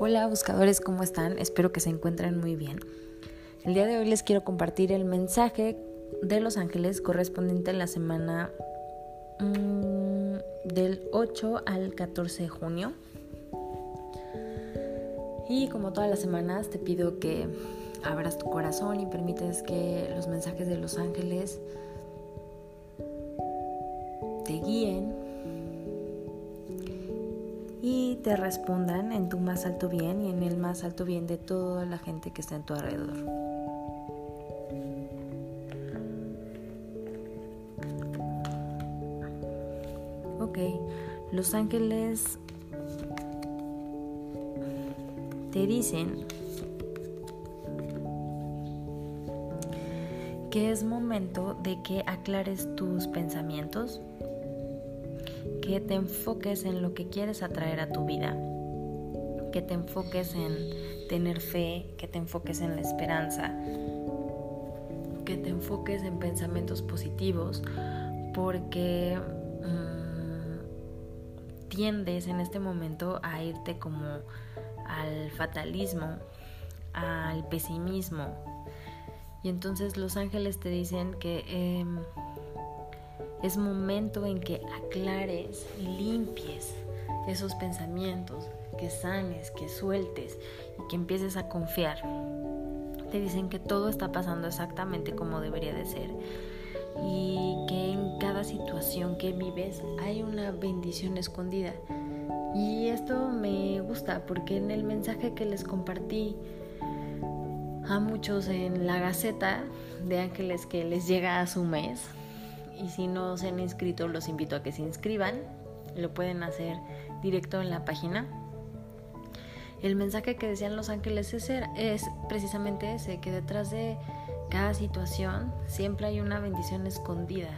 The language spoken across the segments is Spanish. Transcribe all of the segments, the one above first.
Hola buscadores, ¿cómo están? Espero que se encuentren muy bien. El día de hoy les quiero compartir el mensaje de los ángeles correspondiente a la semana mmm, del 8 al 14 de junio. Y como todas las semanas te pido que abras tu corazón y permites que los mensajes de los ángeles te guíen y te respondan en tu más alto bien y en el más alto bien de toda la gente que está en tu alrededor. Ok, los ángeles te dicen que es momento de que aclares tus pensamientos, que te enfoques en lo que quieres atraer a tu vida, que te enfoques en tener fe, que te enfoques en la esperanza, que te enfoques en pensamientos positivos, porque mmm, tiendes en este momento a irte como al fatalismo, al pesimismo. Y entonces los ángeles te dicen que... Eh, es momento en que aclares y limpies esos pensamientos, que sanes, que sueltes y que empieces a confiar. Te dicen que todo está pasando exactamente como debería de ser y que en cada situación que vives hay una bendición escondida. Y esto me gusta porque en el mensaje que les compartí a muchos en la Gaceta de Ángeles que les llega a su mes, y si no se han inscrito los invito a que se inscriban. Lo pueden hacer directo en la página. El mensaje que decían los ángeles es, es precisamente ese, que detrás de cada situación siempre hay una bendición escondida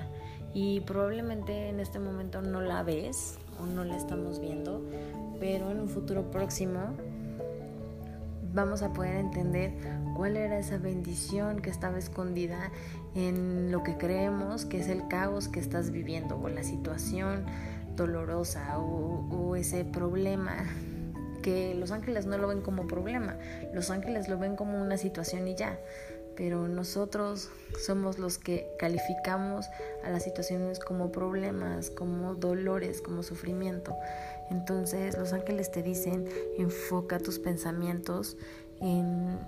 y probablemente en este momento no la ves o no la estamos viendo, pero en un futuro próximo vamos a poder entender cuál era esa bendición que estaba escondida en lo que creemos que es el caos que estás viviendo o la situación dolorosa o, ese problema que los ángeles no lo ven como problema, los ángeles lo ven como una situación y ya, pero nosotros somos los que calificamos a las situaciones como problemas, como dolores, como sufrimiento. Entonces los ángeles te dicen, enfoca tus pensamientos en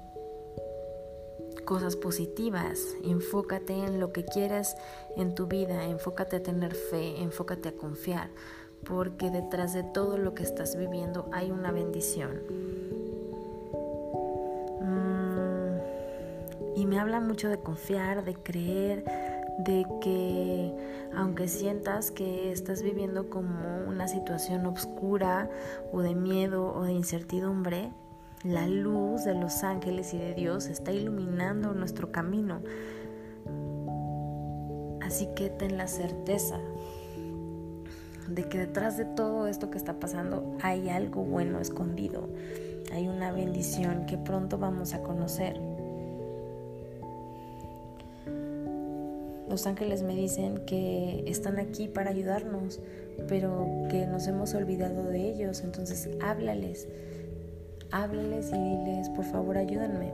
cosas positivas, enfócate en lo que quieras en tu vida, enfócate a tener fe, enfócate a confiar, porque detrás de todo lo que estás viviendo hay una bendición. Me habla mucho de confiar, de creer, de que aunque sientas que estás viviendo como una situación oscura o de miedo o de incertidumbre, la luz de los ángeles y de Dios está iluminando nuestro camino. Así que ten la certeza de que detrás de todo esto que está pasando hay algo bueno escondido. Hay una bendición que pronto vamos a conocer. Los ángeles me dicen que están aquí para ayudarnos, pero que nos hemos olvidado de ellos. Entonces háblales háblales y diles, por favor, ayúdenme.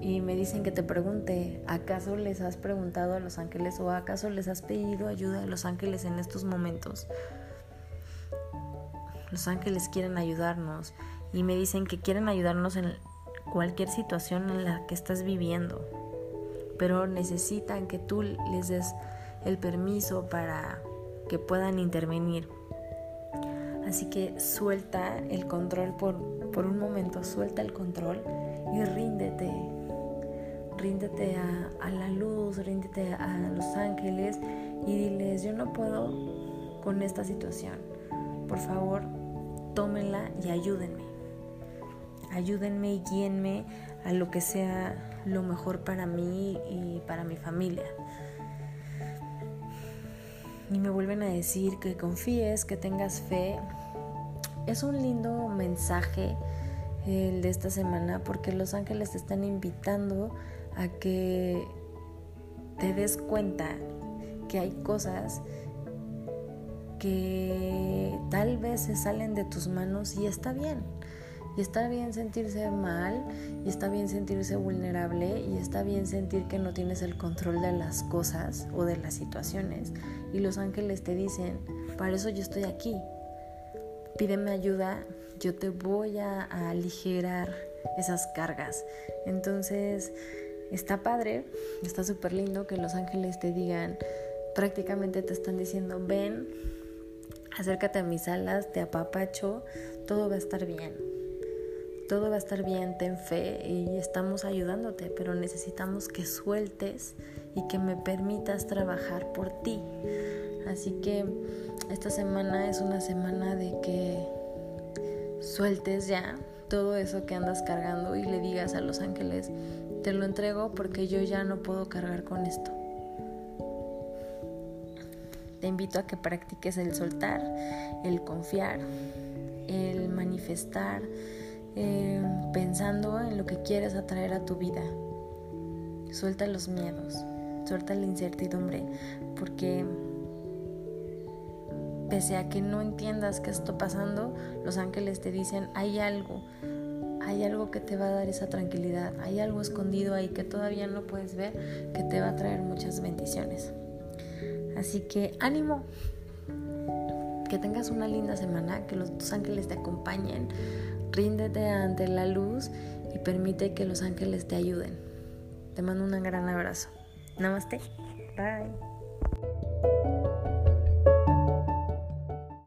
Y me dicen que te pregunte, ¿acaso les has preguntado a los ángeles o acaso les has pedido ayuda a los ángeles en estos momentos? Los ángeles quieren ayudarnos y me dicen que quieren ayudarnos en cualquier situación en la que estás viviendo, pero necesitan que tú les des el permiso para que puedan intervenir. Así que suelta el control por, por un momento, suelta el control y ríndete. Ríndete a, a la luz, ríndete a los ángeles y diles, yo no puedo con esta situación. Por favor, tómenla y ayúdenme. Ayúdenme y guíenme a lo que sea lo mejor para mí y para mi familia y me vuelven a decir que confíes, que tengas fe. Es un lindo mensaje el de esta semana porque los ángeles te están invitando a que te des cuenta que hay cosas que tal vez se salen de tus manos y está bien. Y está bien sentirse mal, y está bien sentirse vulnerable, y está bien sentir que no tienes el control de las cosas o de las situaciones. Y los ángeles te dicen, para eso yo estoy aquí. Pídeme ayuda, yo te voy a, aligerar esas cargas. Entonces, está padre, está súper lindo que los ángeles te digan, prácticamente te están diciendo, ven, acércate a mis alas, te apapacho, todo va a estar bien. Todo va a estar bien, ten fe y estamos ayudándote, pero necesitamos que sueltes y que me permitas trabajar por ti. Así que esta semana es una semana de que sueltes ya todo eso que andas cargando y le digas a los ángeles, te lo entrego porque yo ya no puedo cargar con esto. Te invito a que practiques el soltar, el confiar, el manifestar, eh, pensando en lo que quieres atraer a tu vida. Suelta los miedos, suelta la incertidumbre, porque pese a que no entiendas qué está pasando, los ángeles te dicen, hay algo, hay algo que te va a dar esa tranquilidad, hay algo escondido ahí que todavía no puedes ver, que te va a traer muchas bendiciones. Así que ánimo, que tengas una linda semana, que los ángeles te acompañen, ríndete ante la luz y permite que los ángeles te ayuden. Te mando un gran abrazo. Namaste. Bye.